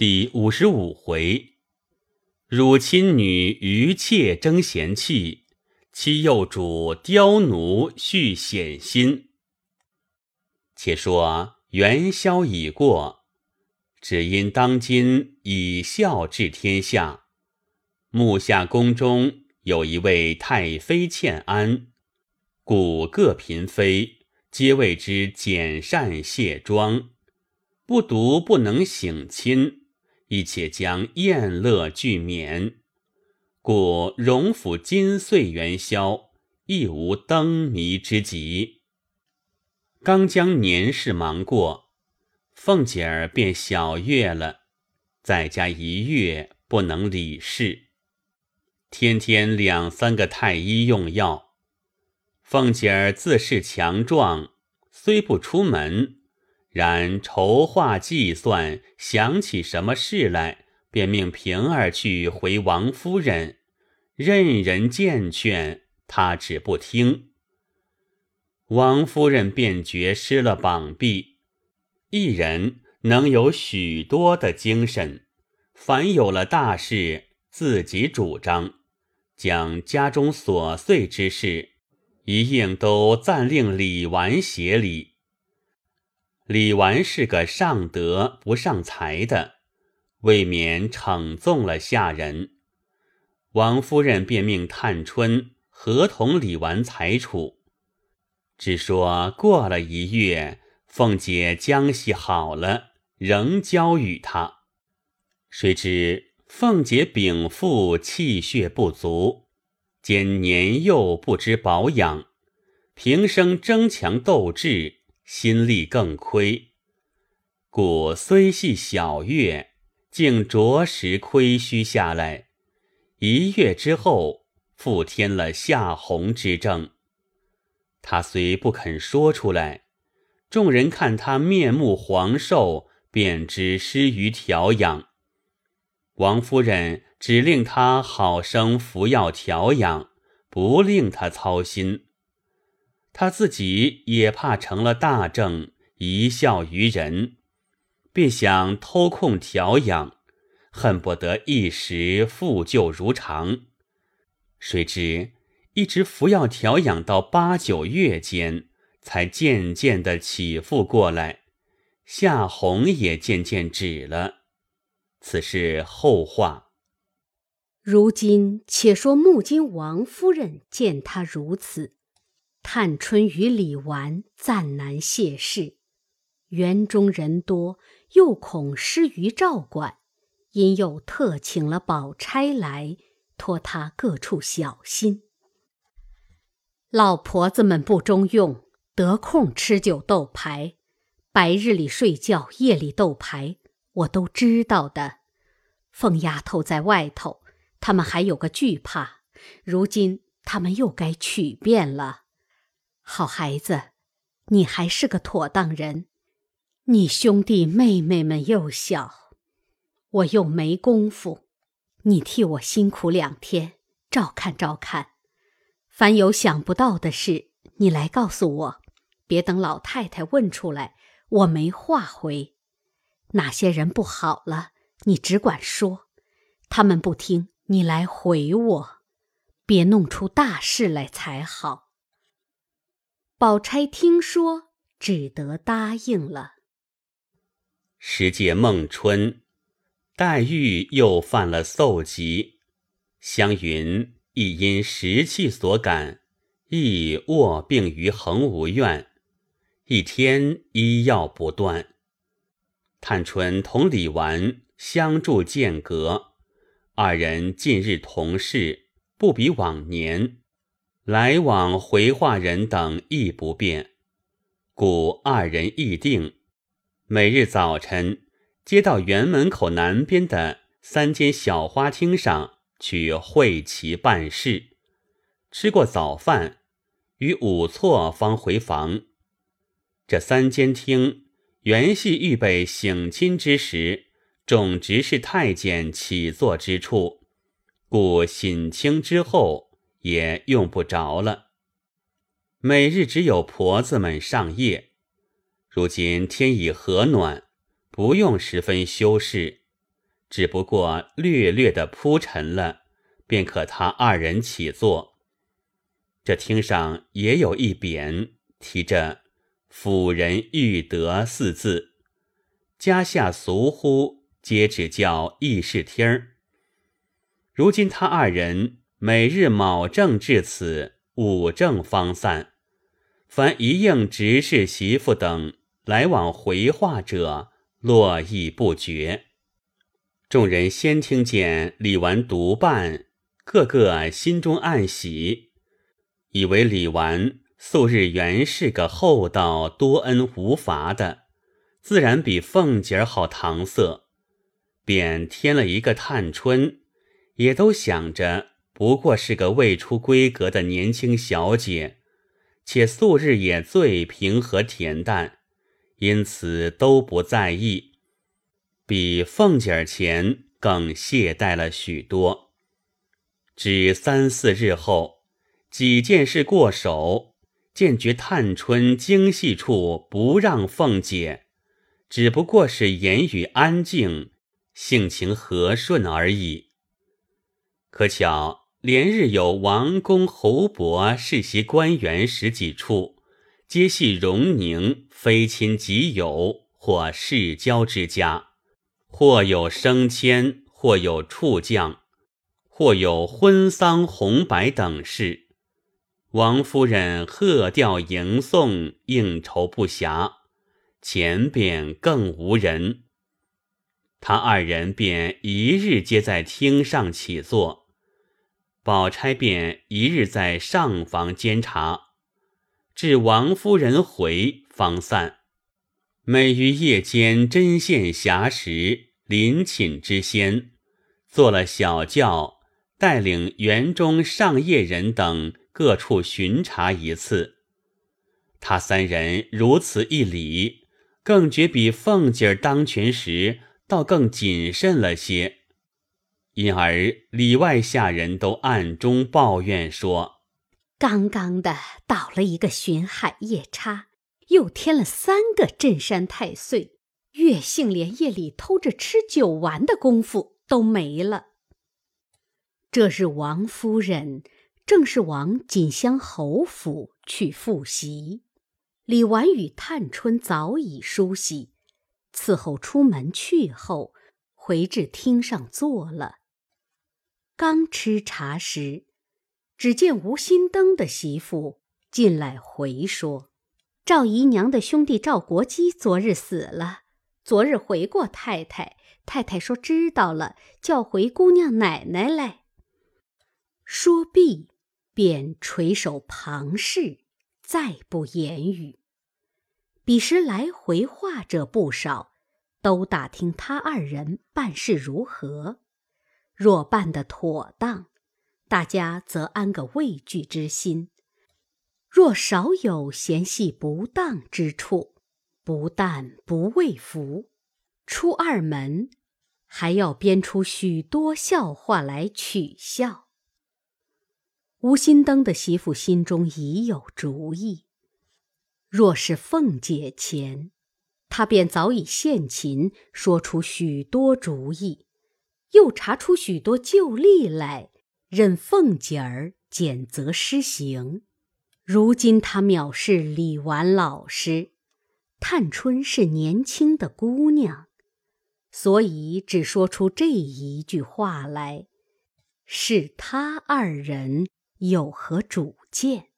第五十五回，汝亲女余妾争贤气，妻幼主刁奴续险心。且说元宵已过，只因当今以孝治天下，木下宫中有一位太妃欠安，故各嫔妃皆为之简善卸妆，不独不能省亲。亦且将宴乐俱免，故荣府金岁元宵亦无灯谜之急。刚将年事忙过，凤姐儿便小月了，在家一月不能理事，天天两三个太医用药。凤姐儿自恃强壮，虽不出门。然筹划计算，想起什么事来，便命平儿去回王夫人，任人见劝，他只不听。王夫人便觉失了膀臂，一人能有许多的精神，凡有了大事，自己主张，将家中琐碎之事，一应都暂令李纨协理。李纨是个上德不上才的，未免逞纵了下人。王夫人便命探春合同李纨裁处，只说过了一月，凤姐将息好了，仍交与他。谁知凤姐禀赋气血不足，兼年幼不知保养，平生争强斗智。心力更亏，故虽系小月，竟着实亏虚下来。一月之后，复添了夏红之症。他虽不肯说出来，众人看他面目黄瘦，便知失于调养。王夫人只令他好生服药调养，不令他操心。他自己也怕成了大症，贻笑于人，便想偷空调养，恨不得一时复旧如常。谁知一直服药调养到八九月间，才渐渐的起复过来，夏红也渐渐止了。此事后话。如今且说木金王夫人见他如此。探春与李纨暂难谢事，园中人多，又恐失于照管，因又特请了宝钗来，托他各处小心。老婆子们不中用，得空吃酒斗牌，白日里睡觉，夜里斗牌，我都知道的。凤丫头在外头，他们还有个惧怕，如今他们又该取变了。好孩子，你还是个妥当人。你兄弟妹妹们又小，我又没功夫，你替我辛苦两天，照看照看。凡有想不到的事，你来告诉我，别等老太太问出来，我没话回。哪些人不好了，你只管说。他们不听，你来回我，别弄出大事来才好。宝钗听说，只得答应了。时节孟春，黛玉又犯了嗽疾，湘云亦因时气所感，亦卧病于恒芜院，一天医药不断。探春同李纨相住间隔，二人近日同事，不比往年。来往回话人等亦不便，故二人议定，每日早晨接到园门口南边的三间小花厅上去会齐办事。吃过早饭，与午错方回房。这三间厅原系预备省亲之时，种植是太监起坐之处，故省亲之后。也用不着了。每日只有婆子们上夜。如今天已和暖，不用十分修饰，只不过略略的铺陈了，便可他二人起坐。这厅上也有一匾，题着“辅仁裕德”四字，家下俗呼，皆只叫议事厅儿。如今他二人每日卯正至此，午正方散。凡一应执事媳妇等来往回话者，络绎不绝。众人先听见李纨独伴，个个心中暗喜。以为李纨素日原是个厚道、多恩无罚的，自然比凤姐儿好搪塞，便添了一个探春，也都想着不过是个未出闺阁的年轻小姐，且素日也最平和恬淡，因此都不在意，比凤姐儿前更懈怠了许多。只三四日后。几件事过手，见觉探春精细处不让凤姐，只不过是言语安静，性情和顺而已。可巧连日有王公侯伯世袭官员十几处，皆系荣宁非亲即友或世交之家，或有升迁，或有处降，或有婚丧红白等事。王夫人贺吊迎送，应酬不暇，前边更无人。他二人便一日皆在厅上起坐，宝钗便一日在上房监察，至王夫人回方散。每于夜间针线暇时，临寝之先，坐了小轿，带领园中上夜人等。各处巡查一次，他三人如此一礼，更觉比凤姐儿当权时倒更谨慎了些。因而里外下人都暗中抱怨说：“刚刚的倒了一个巡海夜叉，又添了三个镇山太岁，月姓连夜里偷着吃酒玩的功夫都没了。”这日王夫人。正是往锦香侯府去复习，李纨与探春早已梳洗，伺候出门去后，回至厅上坐了。刚吃茶时，只见吴心登的媳妇进来回说：“赵姨娘的兄弟赵国基昨日死了，昨日回过太太，太太说知道了，叫回姑娘奶奶来。”说毕。便垂手旁视，再不言语。彼时来回话者不少，都打听他二人办事如何。若办得妥当，大家则安个畏惧之心；若少有嫌隙不当之处，不但不畏服，出二门，还要编出许多笑话来取笑。吴心登的媳妇心中已有主意，若是凤姐前，她便早已献琴，说出许多主意，又查出许多旧例来，任凤姐儿检责施行。如今他藐视李纨老师，探春是年轻的姑娘，所以只说出这一句话来，是他二人。有何主见？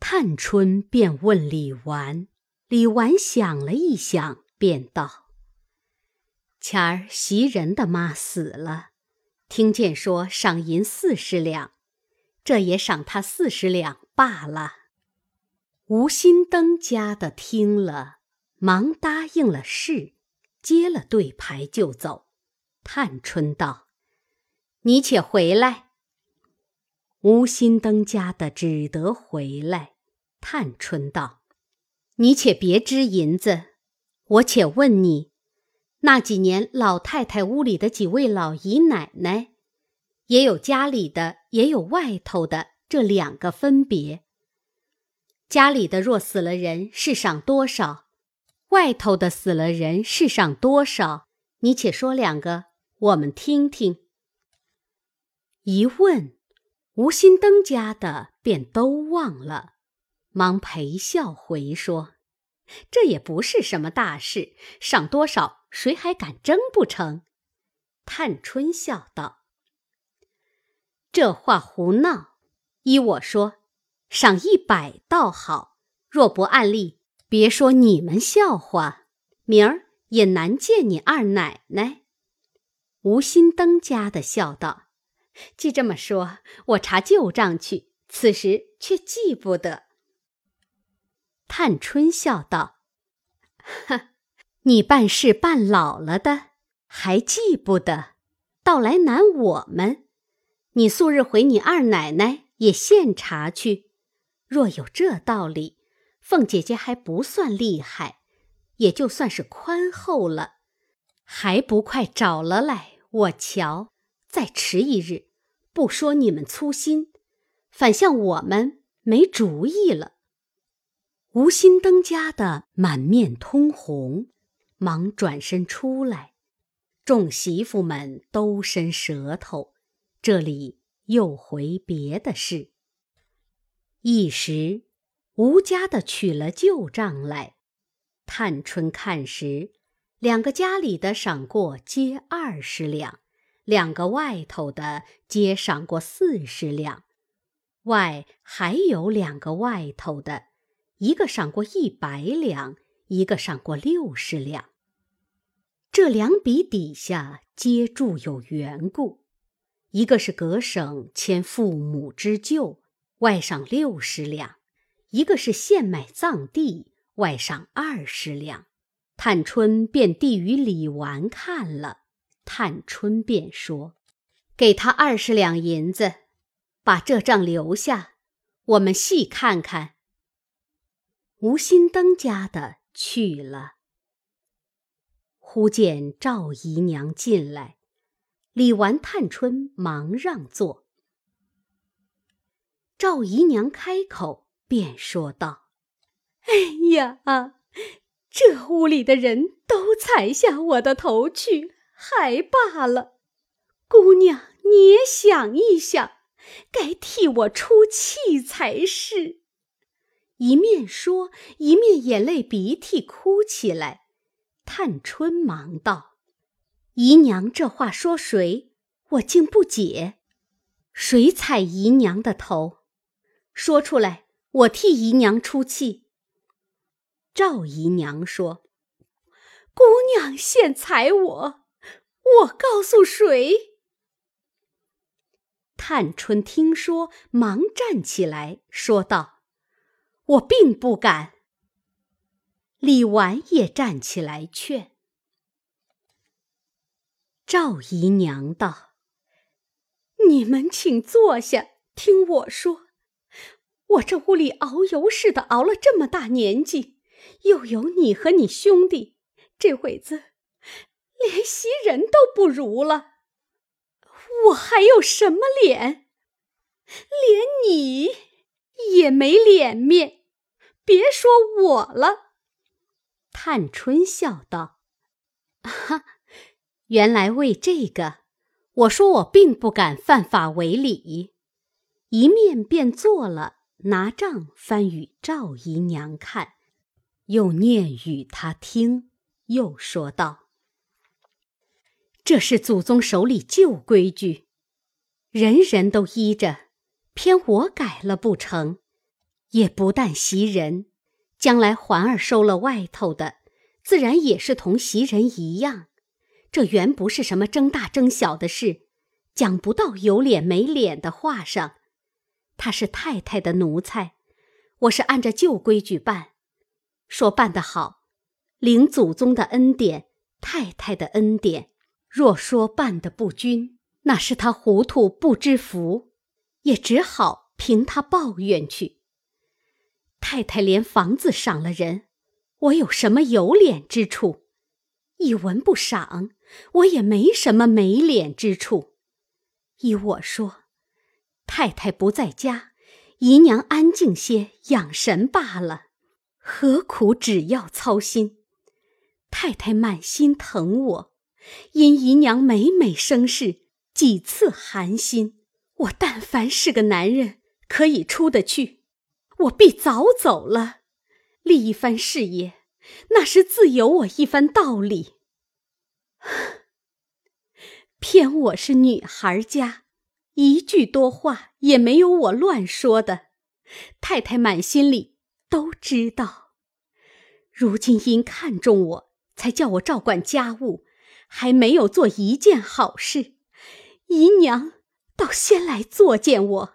探春便问李纨，李纨想了一想，便道：“前儿袭人的妈死了，听见说赏银四十两，这也赏他四十两罢了。”吴心登家的听了，忙答应了事，接了对牌就走。探春道：“你且回来。”吴心登家的只得回来。探春道：“你且别支银子，我且问你，那几年老太太屋里的几位老姨奶奶，也有家里的，也有外头的，这两个分别。家里的若死了人，是赏多少；外头的死了人，是赏多少。你且说两个，我们听听。”一问，吴心登家的便都忘了，忙陪笑回说：“这也不是什么大事，赏多少，谁还敢争不成？”探春笑道：“这话胡闹！依我说，赏一百倒好。若不按例，别说你们笑话，明儿也难见你二奶奶。”吴心登家的笑道。既这么说，我查旧账去，此时却记不得。探春笑道：“呵，你办事办老了的，还记不得，倒来难我们。你素日回你二奶奶也现查去，若有这道理，凤姐姐还不算厉害，也就算是宽厚了，还不快找了来，我瞧。”再迟一日，不说你们粗心，反像我们没主意了。吴心登家的满面通红，忙转身出来，众媳妇们都伸舌头，这里又回别的事。一时，吴家的取了旧账来，探春看时，两个家里的赏过皆二十两。两个外头的皆赏过四十两，外还有两个外头的，一个赏过一百两，一个赏过六十两。这两笔底下皆注有缘故，一个是隔省迁父母之旧，外赏六十两；一个是现买葬地，外赏二十两。探春便递与李纨看了。探春便说：“给他二十两银子，把这账留下，我们细看看。”吴心登家的去了。忽见赵姨娘进来，李纨、探春忙让座。赵姨娘开口便说道：“哎呀，这屋里的人都踩下我的头去。”还罢了，姑娘，你也想一想，该替我出气才是。一面说，一面眼泪鼻涕哭起来。探春忙道：“姨娘这话说谁？我竟不解。谁踩姨娘的头？说出来，我替姨娘出气。”赵姨娘说：“姑娘现踩我。”我告诉谁？探春听说，忙站起来说道：“我并不敢。”李纨也站起来劝。赵姨娘道：“你们请坐下，听我说。我这屋里熬油似的熬了这么大年纪，又有你和你兄弟，这会子。”连袭人都不如了，我还有什么脸？连你也没脸面，别说我了。探春笑道：“哈，原来为这个，我说我并不敢犯法违礼。”一面便做了，拿账翻与赵姨娘看，又念与她听，又说道。这是祖宗手里旧规矩，人人都依着，偏我改了不成？也不但袭人，将来环儿收了外头的，自然也是同袭人一样。这原不是什么争大争小的事，讲不到有脸没脸的话上。他是太太的奴才，我是按着旧规矩办，说办得好，领祖宗的恩典，太太的恩典。若说办得不均，那是他糊涂不知福，也只好凭他抱怨去。太太连房子赏了人，我有什么有脸之处？一文不赏，我也没什么没脸之处。依我说，太太不在家，姨娘安静些养神罢了，何苦只要操心？太太满心疼我。因姨娘每每生事，几次寒心。我但凡是个男人，可以出得去，我必早走了，立一番事业，那是自有我一番道理。偏我是女孩家，一句多话也没有我乱说的，太太满心里都知道。如今因看重我，才叫我照管家务，还没有做一件好事。姨娘倒先来作践我，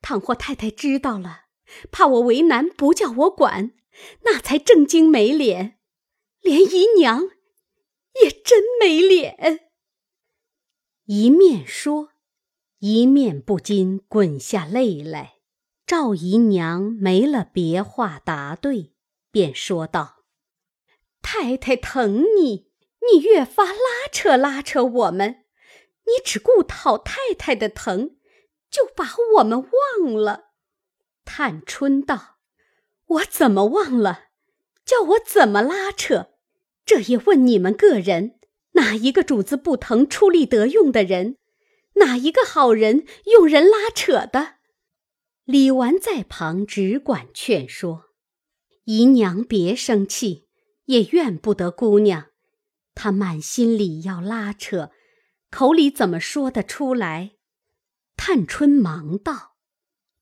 倘或太太知道了，怕我为难，不叫我管，那才正经没脸，连姨娘也真没脸。一面说，一面不禁滚下泪来。赵姨娘没了别话答对，便说道：“太太疼你，你越发拉扯拉扯我们，你只顾讨太太的疼，就把我们忘了。”探春道：“我怎么忘了？叫我怎么拉扯？这也问你们个人。”哪一个主子不疼出力得用的人？哪一个好人用人拉扯的？李纨在旁只管劝说：“姨娘别生气，也怨不得姑娘。她满心里要拉扯，口里怎么说得出来？”探春忙道：“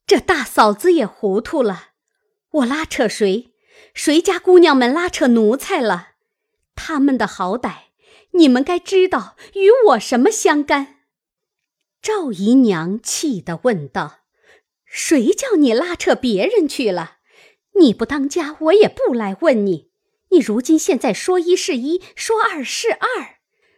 这大嫂子也糊涂了。我拉扯谁？谁家姑娘们拉扯奴才了？他们的好歹。”你们该知道，与我什么相干？赵姨娘气得问道：“谁叫你拉扯别人去了？你不当家，我也不来问你。你如今现在说一是一，说二是二。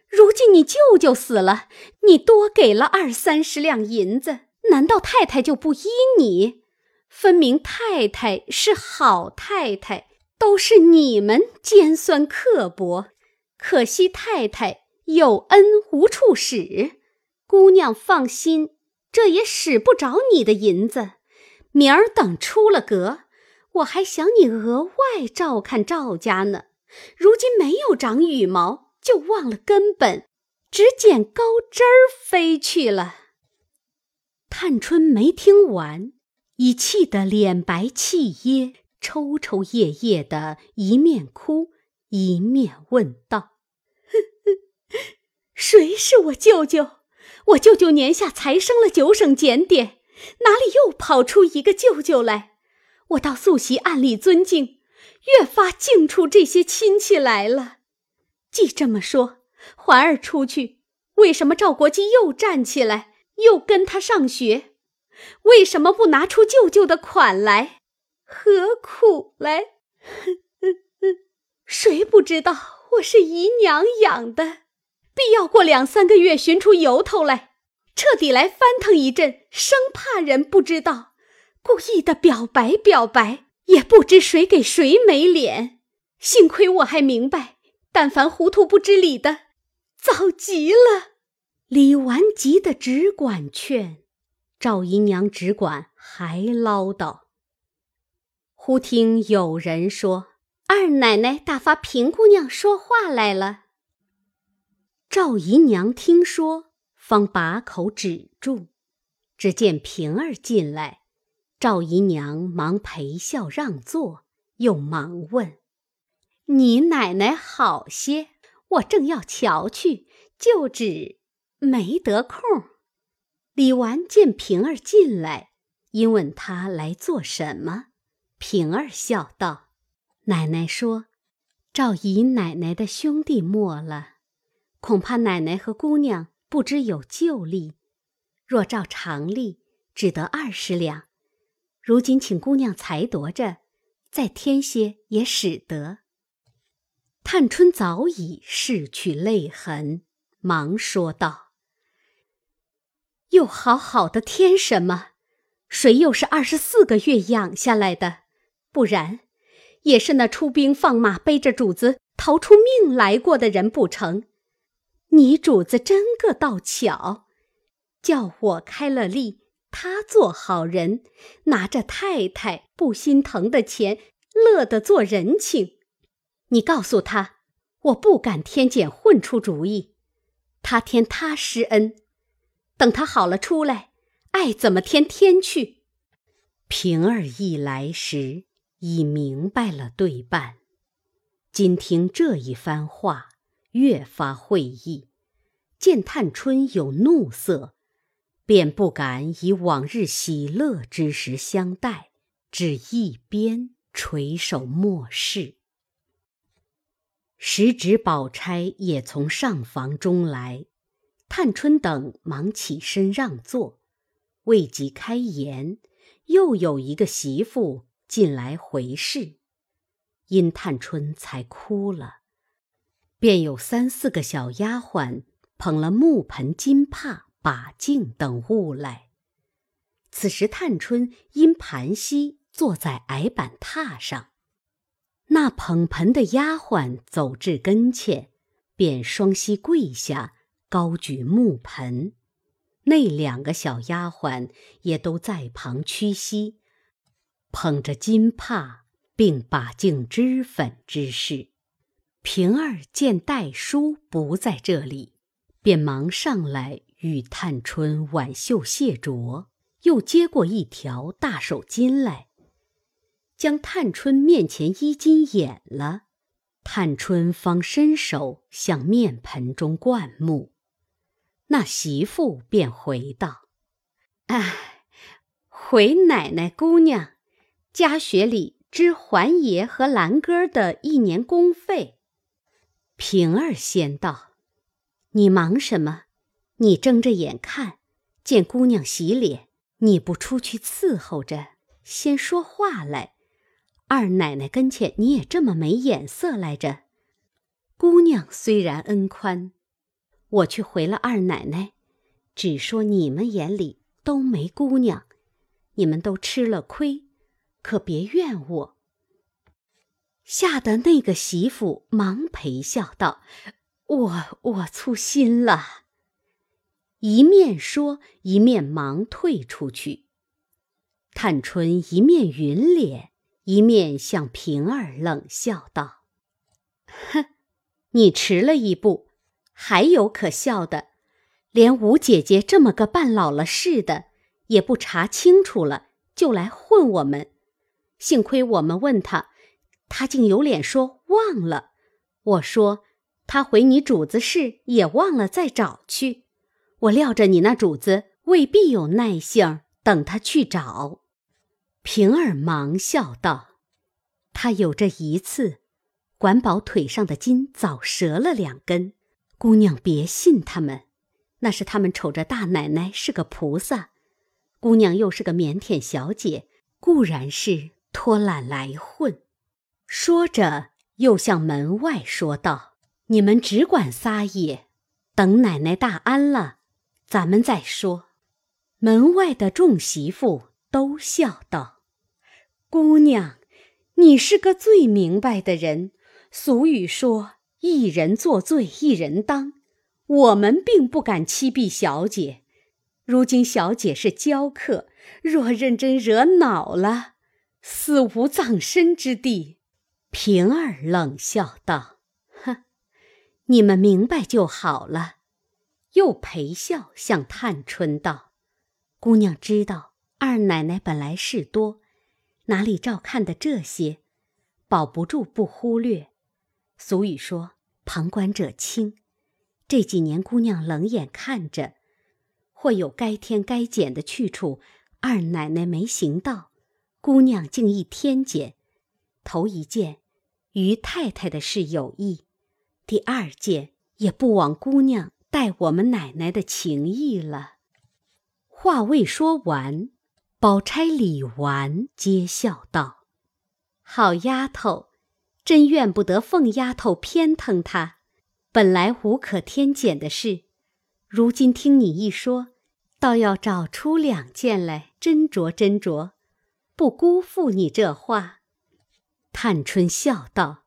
如今你舅舅死了，你多给了二三十两银子，难道太太就不依你？分明太太是好太太，都是你们尖酸刻薄。”可惜太太有恩无处使，姑娘放心，这也使不着你的银子。明儿等出了阁，我还想你额外照看赵家呢。如今没有长羽毛，就忘了根本，只捡高枝儿飞去了。探春没听完，已气得脸白气噎，抽抽噎噎的，一面哭。一面问道：“谁是我舅舅？我舅舅年下才生了九省检点，哪里又跑出一个舅舅来？我到素习暗里尊敬，越发敬出这些亲戚来了。既这么说，环儿出去，为什么赵国基又站起来，又跟他上学？为什么不拿出舅舅的款来？何苦来？” 谁不知道我是姨娘养的？必要过两三个月寻出由头来，彻底来翻腾一阵，生怕人不知道，故意的表白表白，也不知谁给谁没脸。幸亏我还明白，但凡糊涂不知理的，早急了。李纨急得只管劝，赵姨娘只管还唠叨。忽听有人说。二奶奶打发平姑娘说话来了。赵姨娘听说，方把口止住。只见平儿进来，赵姨娘忙陪笑让座，又忙问：“你奶奶好些？我正要瞧去，就只没得空。”李纨见平儿进来，因问她来做什么。平儿笑道。奶奶说：“赵姨奶奶的兄弟没了，恐怕奶奶和姑娘不知有旧例。若照常例，只得二十两。如今请姑娘裁夺着，再添些也使得。”探春早已拭去泪痕，忙说道：“又好好的添什么？谁又是二十四个月养下来的？不然。”也是那出兵放马背着主子逃出命来过的人不成？你主子真个倒巧，叫我开了例，他做好人，拿着太太不心疼的钱，乐得做人情。你告诉他，我不敢添减混出主意。他添他施恩，等他好了出来，爱怎么添添去。平儿一来时已明白了对半，今听这一番话，越发会意。见探春有怒色，便不敢以往日喜乐之时相待，只一边垂首默视。时值宝钗也从上房中来，探春等忙起身让座，未及开言，又有一个媳妇进来回事，因探春才哭了，便有三四个小丫鬟捧了木盆、金帕、把镜等物来。此时探春因盘膝坐在矮板榻上。那捧盆的丫鬟走至跟前，便双膝跪下，高举木盆；那两个小丫鬟也都在旁屈膝，捧着金帕，并把净脂粉之事。平儿见戴叔不在这里，便忙上来与探春挽袖谢着，又接过一条大手巾来。将探春面前衣襟掩了，探春方伸手向面盆中灌木。那媳妇便回道：“哎，回奶奶姑娘家学里支环爷和兰哥的一年工费。”平儿先道：“你忙什么？你睁着眼看见姑娘洗脸，你不出去伺候着，先说话来。”二奶奶跟前，你也这么没眼色来着。姑娘虽然恩宽，我去回了二奶奶，只说你们眼里都没姑娘，你们都吃了亏，可别怨我。吓得那个媳妇忙陪笑道：“我我粗心了。”一面说，一面忙退出去。探春一面云脸。一面向平儿冷笑道：“哼，你迟了一步，还有可笑的，连吴姐姐这么个半老了似的，也不查清楚了，就来混我们。幸亏我们问他，他竟有脸说忘了。我说他回你主子室也忘了再找去。我料着你那主子未必有耐性等他去找。”平儿忙笑道：“他有这一次，管保腿上的筋早折了两根。姑娘别信他们，那是他们瞅着大奶奶是个菩萨，姑娘又是个腼腆小姐，固然是拖懒来混。”说着，又向门外说道：“你们只管撒野，等奶奶大安了，咱们再说。”门外的众媳妇都笑道。姑娘，你是个最明白的人。俗语说：“一人作罪一人当。”我们并不敢欺避小姐。如今小姐是娇客，若认真惹恼了，死无葬身之地。平儿冷笑道：“哼，你们明白就好了。”又陪笑向探春道：“姑娘知道，二奶奶本来事多。”哪里照看的这些，保不住不忽略。俗语说：“旁观者清。”这几年姑娘冷眼看着，或有该添该减的去处，二奶奶没行到，姑娘竟一添减。头一件，于太太的事有意；第二件，也不枉姑娘待我们奶奶的情意了。话未说完。宝钗、李纨皆笑道：“好丫头，真怨不得凤丫头偏疼她。本来无可添减的事，如今听你一说，倒要找出两件来斟酌斟酌，不辜负你这话。”探春笑道：“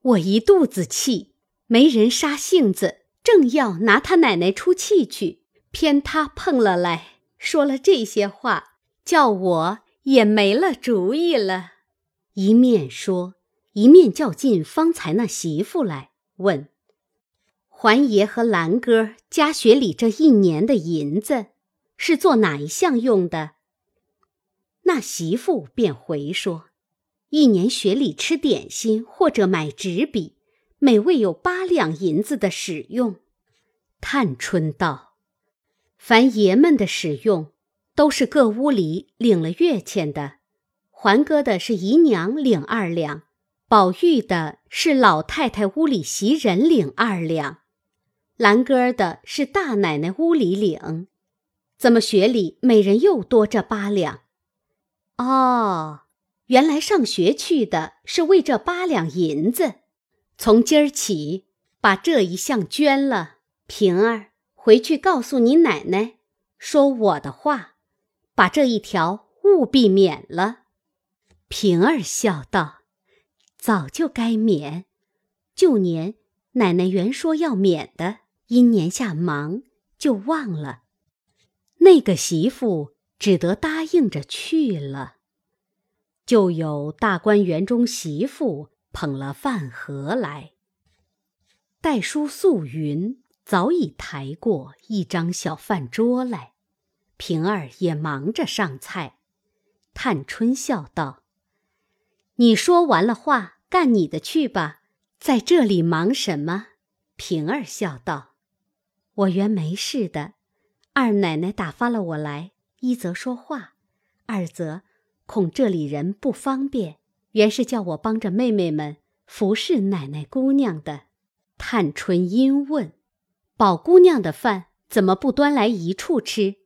我一肚子气，没人杀性子，正要拿他奶奶出气去，偏他碰了来说了这些话。”叫我也没了主意了，一面说，一面叫进方才那媳妇来。问：“环爷和兰哥家学里这一年的银子，是做哪一项用的？”那媳妇便回说：“一年学里吃点心或者买纸笔，每位有八两银子的使用。”探春道：“凡爷们的使用，都是各屋里领了月钱的。环哥的是姨娘领二两。”宝玉的是老太太屋里袭人领二两，兰哥的是大奶奶屋里领，怎么学里每人又多这八两？哦，原来上学去的是为这八两银子，从今儿起把这一项捐了。平儿回去告诉你奶奶，说我的话，把这一条务必免了。平儿笑道。早就该免，旧年奶奶原说要免的，因年下忙就忘了。那个媳妇只得答应着去了。就有大观园中媳妇捧了饭盒来，代书素云早已抬过一张小饭桌来，平儿也忙着上菜。探春笑道。你说完了话，干你的去吧，在这里忙什么？平儿笑道：“我原没事的，二奶奶打发了我来，一则说话，二则恐这里人不方便，原是叫我帮着妹妹们服侍奶奶姑娘的。”探春因问：“宝姑娘的饭怎么不端来一处吃？”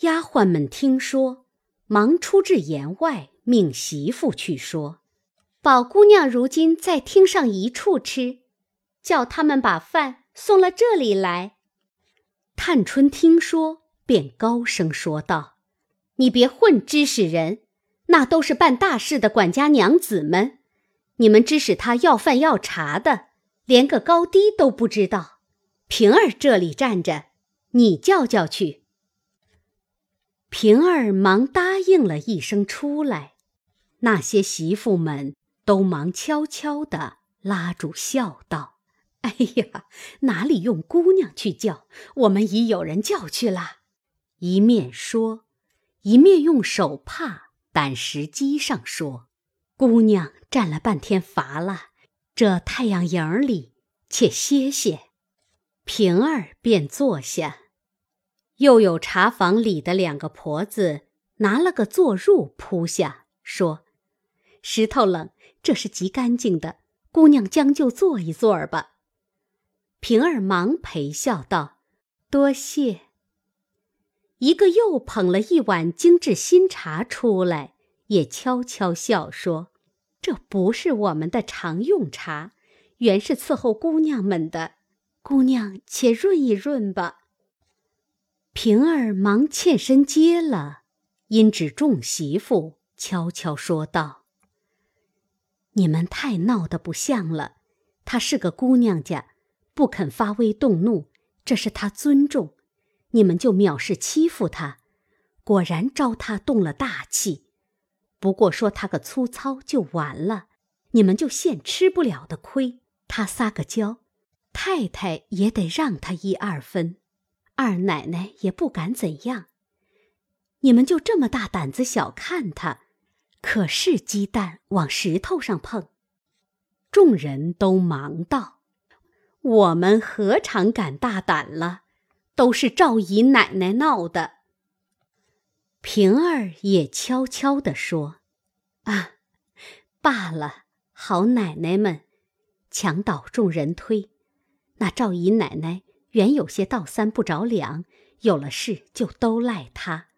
丫鬟们听说，忙出至檐外。命媳妇去说：“宝姑娘如今在厅上一处吃，叫他们把饭送了这里来。”探春听说，便高声说道：“你别混知使人，那都是办大事的管家娘子们。你们指使他要饭要茶的，连个高低都不知道。平儿这里站着，你叫叫去。”平儿忙答应了一声，出来。那些媳妇们都忙悄悄地拉住笑道：“哎呀，哪里用姑娘去叫？我们已有人叫去了。”一面说，一面用手帕掸石机上说：“姑娘站了半天乏了，这太阳影里且歇歇。”平儿便坐下，又有茶房里的两个婆子拿了个坐褥铺下，说。石头冷，这是极干净的。姑娘将就坐一坐儿吧。平儿忙陪笑道：“多谢。”一个又捧了一碗精致新茶出来，也悄悄笑说：“这不是我们的常用茶，原是伺候姑娘们的。姑娘且润一润吧。”平儿忙欠身接了，因指众媳妇悄悄说道。你们太闹得不像了，她是个姑娘家，不肯发威动怒，这是她尊重，你们就藐视欺负她，果然招她动了大气。不过说她个粗糙就完了，你们就现吃不了的亏。她撒个娇，太太也得让她一二分，二奶奶也不敢怎样。你们就这么大胆子小看她。可是鸡蛋往石头上碰，众人都忙道：“我们何尝敢大胆了？都是赵姨奶奶闹的。”平儿也悄悄地说：“啊，罢了，好奶奶们，墙倒众人推。那赵姨奶奶原有些倒三不着两，有了事就都赖他。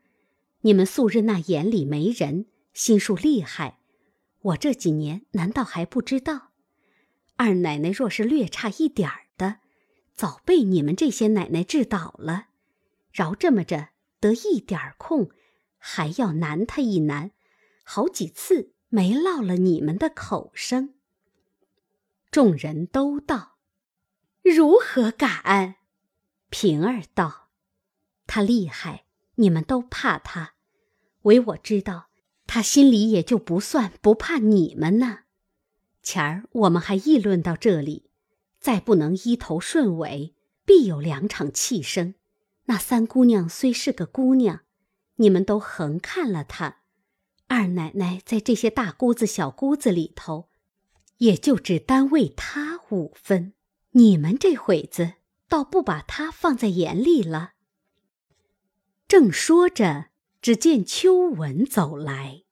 你们素日那眼里没人。”心术厉害，我这几年难道还不知道？二奶奶若是略差一点儿的，早被你们这些奶奶治倒了。饶这么着得一点空，还要难他一难，好几次没落了你们的口声。众人都道：“如何敢？”平儿道：“他厉害，你们都怕他，唯我知道。”他心里也就不算不怕你们呢。前儿我们还议论到这里，再不能一头顺尾，必有两场气生。那三姑娘虽是个姑娘，你们都横看了她。二奶奶在这些大姑子、小姑子里头，也就只单为她五分。你们这会子倒不把他放在眼里了。正说着，只见秋文走来，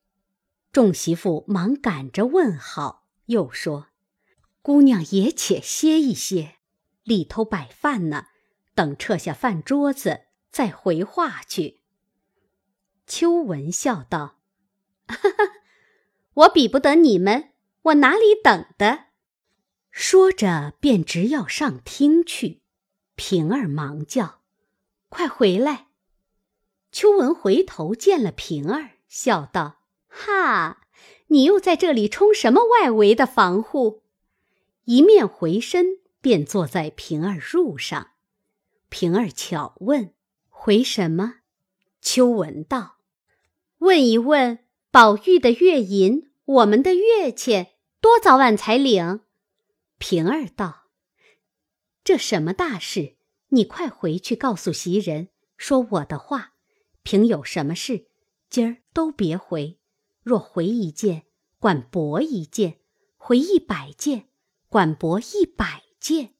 众媳妇忙赶着问好，又说：“姑娘也且歇一歇，里头摆饭呢。”等撤下饭桌子，再回话去。秋文笑道：“ 哈哈，我比不得你们，我哪里等的？”说着便直要上厅去。平儿忙叫：“快回来！”秋文回头见了平儿，笑道：“哈，你又在这里充什么外围的防护？”一面回身便坐在平儿褥上。平儿巧问：“回什么？”秋文道：“问一问宝玉的月银，我们的月钱多早晚才领？”平儿道：“这什么大事？你快回去告诉袭人，说我的话。平有什么事，今儿都别回。若回一件，管驳一件；回一百件，管驳一百件。”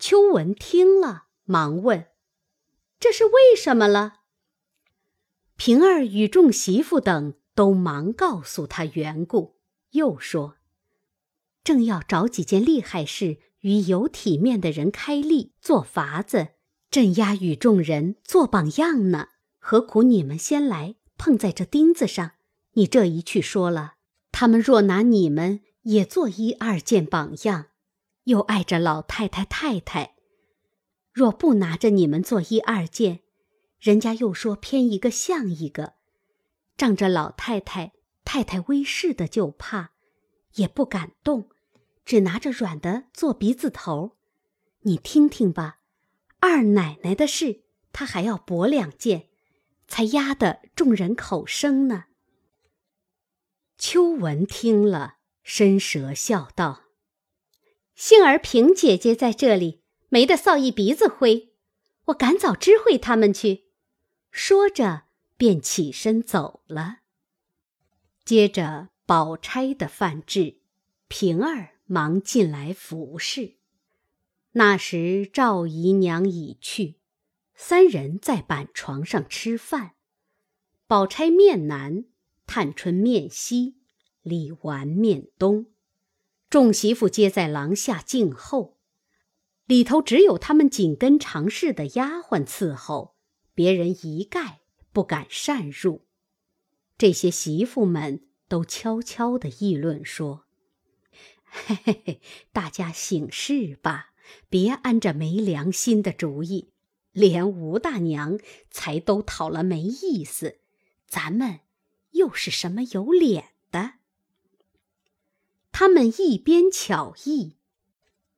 秋文听了，忙问：“这是为什么了？”平儿与众媳妇等都忙告诉他缘故，又说：“正要找几件厉害事与有体面的人开例做法子，镇压与众人做榜样呢。何苦你们先来碰在这钉子上？你这一去说了，他们若拿你们也做一二件榜样。”又碍着老太太太太，若不拿着你们做一二件，人家又说偏一个像一个，仗着老太太太太威势的就怕，也不敢动，只拿着软的做鼻子头。你听听吧，二奶奶的事，她还要驳两件，才压得众人口声呢。秋文听了，伸舌笑道。幸而平姐姐在这里，没得臊一鼻子灰。我赶早知会他们去。说着，便起身走了。接着，宝钗的饭至，平儿忙进来服侍。那时赵姨娘已去，三人在板床上吃饭。宝钗面南，探春面西，李纨面东。众媳妇皆在廊下静候，里头只有他们紧跟常侍的丫鬟伺候，别人一概不敢擅入。这些媳妇们都悄悄地议论说：“嘿嘿嘿，大家醒事吧，别安着没良心的主意。连吴大娘才都讨了没意思，咱们又是什么有脸的？”他们一边巧议，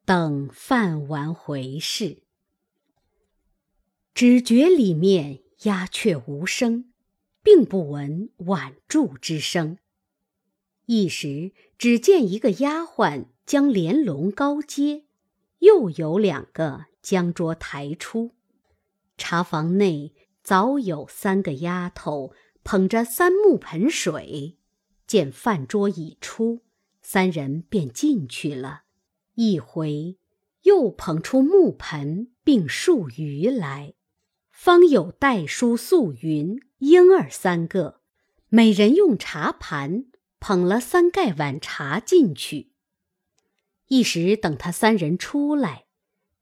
等饭完回事，只觉里面鸦雀无声，并不闻碗箸之声。一时只见一个丫鬟将帘笼高揭，又有两个将桌抬出。茶房内早有三个丫头捧着三木盆水，见饭桌已出。三人便进去了，一回又捧出木盆并数鱼来，方有黛叔、素云、莺儿三个，每人用茶盘捧了三盖碗茶进去。一时等他三人出来，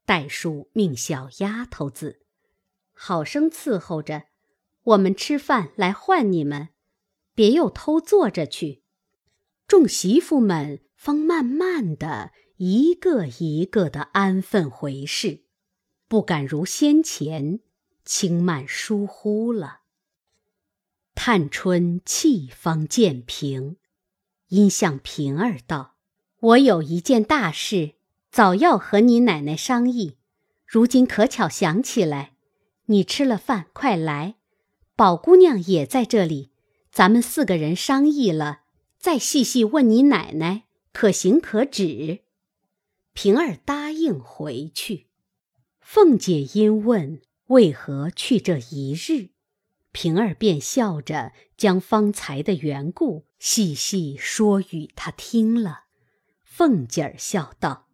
黛叔命小丫头子好生伺候着，我们吃饭来唤你们，别又偷坐着去。众媳妇们方慢慢的一个一个的安分回事，不敢如先前轻慢疏忽了。探春气方渐平，因向平儿道：“我有一件大事，早要和你奶奶商议，如今可巧想起来，你吃了饭快来，宝姑娘也在这里，咱们四个人商议了。”再细细问你奶奶可行可止。平儿答应回去。凤姐因问为何去这一日，平儿便笑着将方才的缘故细细说与他听了。凤姐儿笑道：“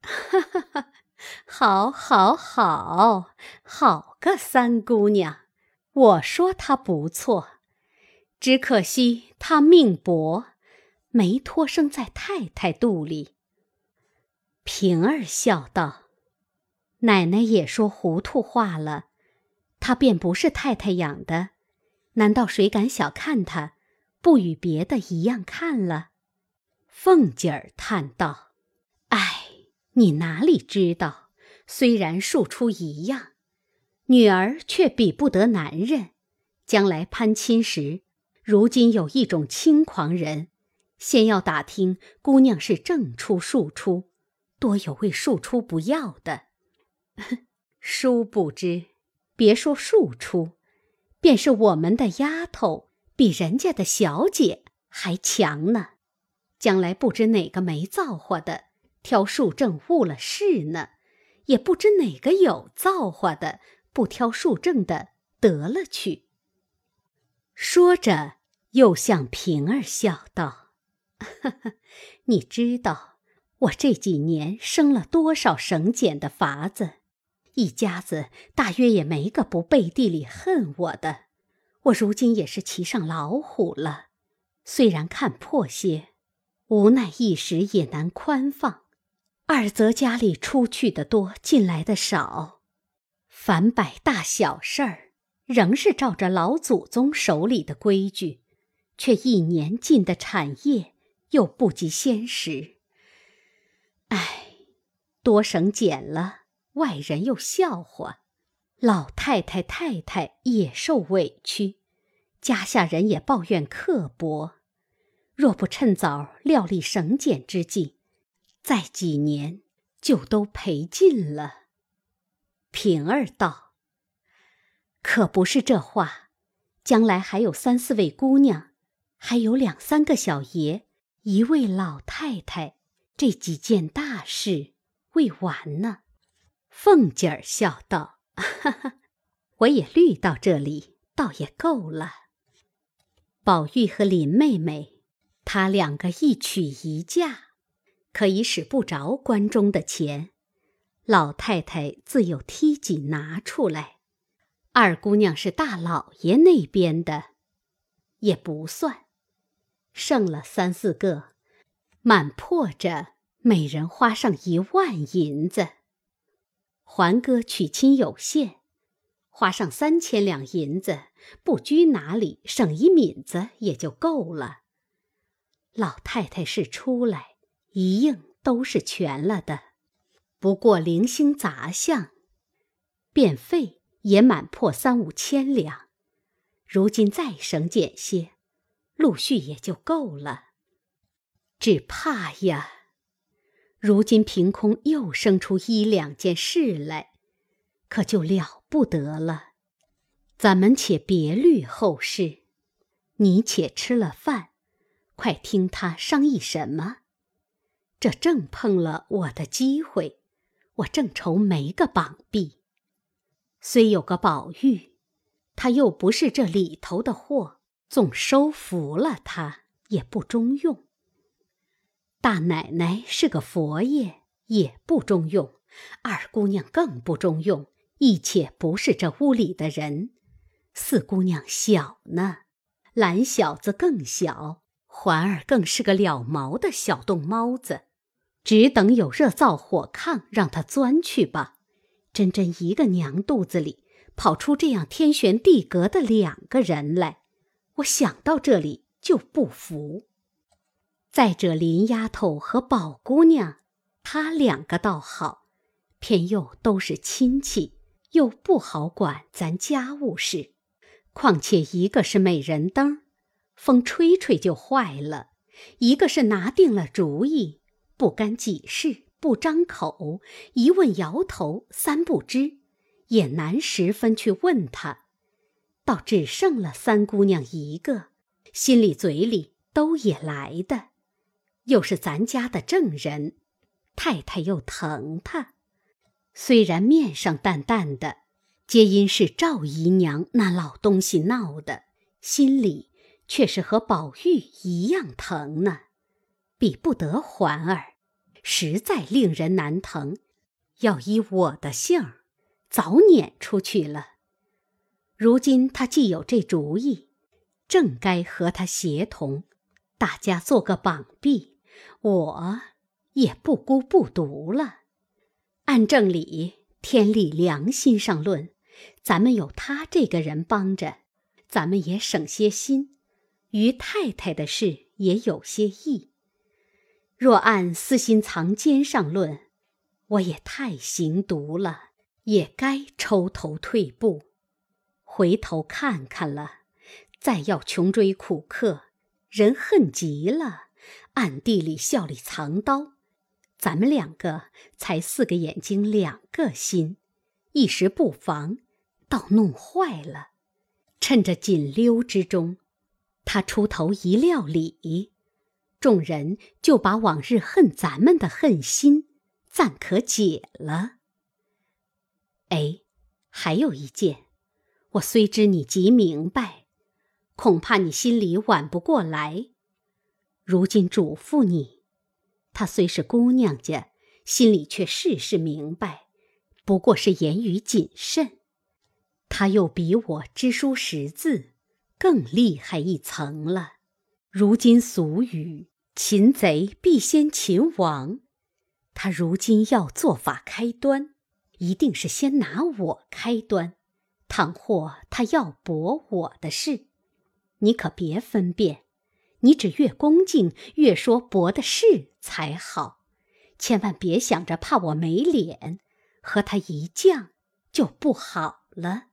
哈哈哈，好，好，好，好个三姑娘！我说她不错，只可惜她命薄，没托生在太太肚里。”平儿笑道：“奶奶也说糊涂话了，她便不是太太养的，难道谁敢小看她，不与别的一样看了？”凤姐儿叹道：“哎，你哪里知道？虽然庶出一样，女儿却比不得男人。将来攀亲时，如今有一种轻狂人，先要打听姑娘是正出庶出。”多有为庶出不要的，殊不知，别说庶出，便是我们的丫头，比人家的小姐还强呢。将来不知哪个没造化的挑庶正误了事呢，也不知哪个有造化的不挑庶正的得了去。说着，又向平儿笑道：“你知道。”我这几年生了多少省俭的法子，一家子大约也没个不背地里恨我的。我如今也是骑上老虎了，虽然看破些，无奈一时也难宽放。二则家里出去的多，进来的少，凡百大小事儿，仍是照着老祖宗手里的规矩，却一年进的产业又不及先时。唉，多省俭了，外人又笑话，老太太太太也受委屈，家下人也抱怨刻薄。若不趁早料理省俭之计，再几年就都赔尽了。平儿道：“可不是这话，将来还有三四位姑娘，还有两三个小爷，一位老太太。”这几件大事未完呢，凤姐儿笑道：“哈哈，我也虑到这里，倒也够了。宝玉和林妹妹，他两个一娶一嫁，可以使不着关中的钱。老太太自有梯级拿出来。二姑娘是大老爷那边的，也不算，剩了三四个。”满破着，每人花上一万银子；环哥娶亲有限，花上三千两银子，不拘哪里，省一敏子也就够了。老太太是出来，一应都是全了的。不过零星杂项，变费也满破三五千两。如今再省减些，陆续也就够了。只怕呀，如今凭空又生出一两件事来，可就了不得了。咱们且别虑后事，你且吃了饭，快听他商议什么。这正碰了我的机会，我正愁没个绑臂。虽有个宝玉，他又不是这里头的货，纵收服了他，也不中用。大奶奶是个佛爷，也不中用；二姑娘更不中用，亦且不是这屋里的人。四姑娘小呢，懒小子更小，环儿更是个了毛的小洞猫子，只等有热灶火炕让他钻去吧。真真一个娘肚子里跑出这样天旋地隔的两个人来，我想到这里就不服。再者，林丫头和宝姑娘，她两个倒好，偏又都是亲戚，又不好管咱家务事。况且一个是美人灯，风吹吹就坏了；一个是拿定了主意，不干己事，不张口，一问摇头，三不知，也难十分去问他。倒只剩了三姑娘一个，心里嘴里都也来的。又是咱家的正人，太太又疼他。虽然面上淡淡的，皆因是赵姨娘那老东西闹的，心里却是和宝玉一样疼呢，比不得环儿，实在令人难疼。要依我的性儿，早撵出去了。如今他既有这主意，正该和他协同，大家做个绑臂，我也不孤不独了。按正理、天理、良心上论，咱们有他这个人帮着，咱们也省些心，于太太的事也有些益。若按私心藏奸上论，我也太行毒了，也该抽头退步。回头看看了，再要穷追苦克，人恨极了，暗地里笑里藏刀。咱们两个才四个眼睛两个心，一时不防，倒弄坏了。趁着紧溜之中，他出头一料理，众人就把往日恨咱们的恨心暂可解了。哎，还有一件。我虽知你极明白，恐怕你心里挽不过来。如今嘱咐你，她虽是姑娘家，心里却事事明白，不过是言语谨慎。她又比我知书识字，更厉害一层了。如今俗语“擒贼必先擒王”，她如今要做法开端，一定是先拿我开端。倘或他要驳我的事，你可别分辨，你只越恭敬越说驳的事才好，千万别想着怕我没脸，和他一犟就不好了。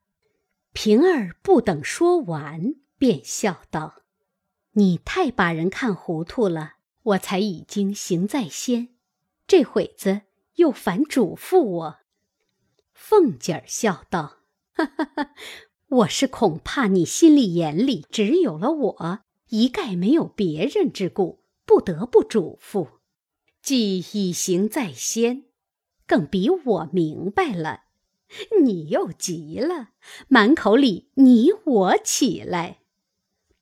平儿不等说完，便笑道：“你太把人看糊涂了，我才已经行在先，这会子又反嘱咐我。”凤姐儿笑道。哈哈哈！我是恐怕你心里眼里只有了我，一概没有别人之故，不得不嘱咐。既已行在先，更比我明白了。你又急了，满口里你我起来。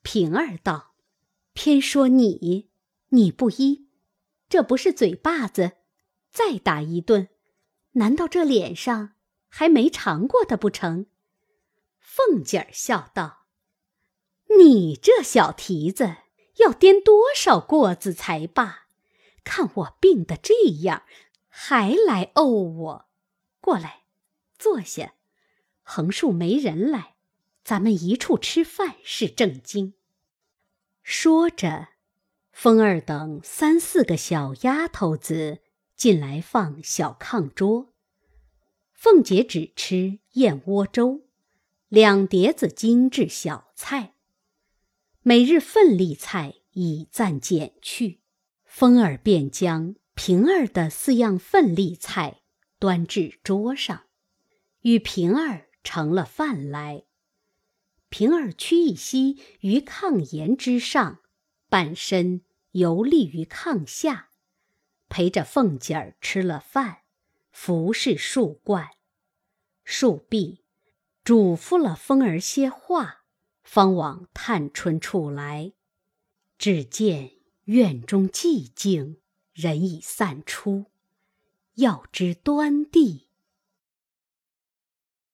平儿道：“偏说你，你不依，这不是嘴巴子，再打一顿，难道这脸上？”还没尝过的不成？凤姐儿笑道：“你这小蹄子要颠多少过子才罢？看我病得这样，还来怄我？过来，坐下。横竖没人来，咱们一处吃饭是正经。”说着，风儿等三四个小丫头子进来放小炕桌。凤姐只吃燕窝粥，两碟子精致小菜。每日份例菜已暂减去，风儿便将平儿的四样份例菜端至桌上，与平儿盛了饭来。平儿屈一膝于炕沿之上，半身游立于炕下，陪着凤姐儿吃了饭，服侍数贯。数毕，嘱咐了风儿些话，方往探春处来。只见院中寂静，人已散出。要知端地，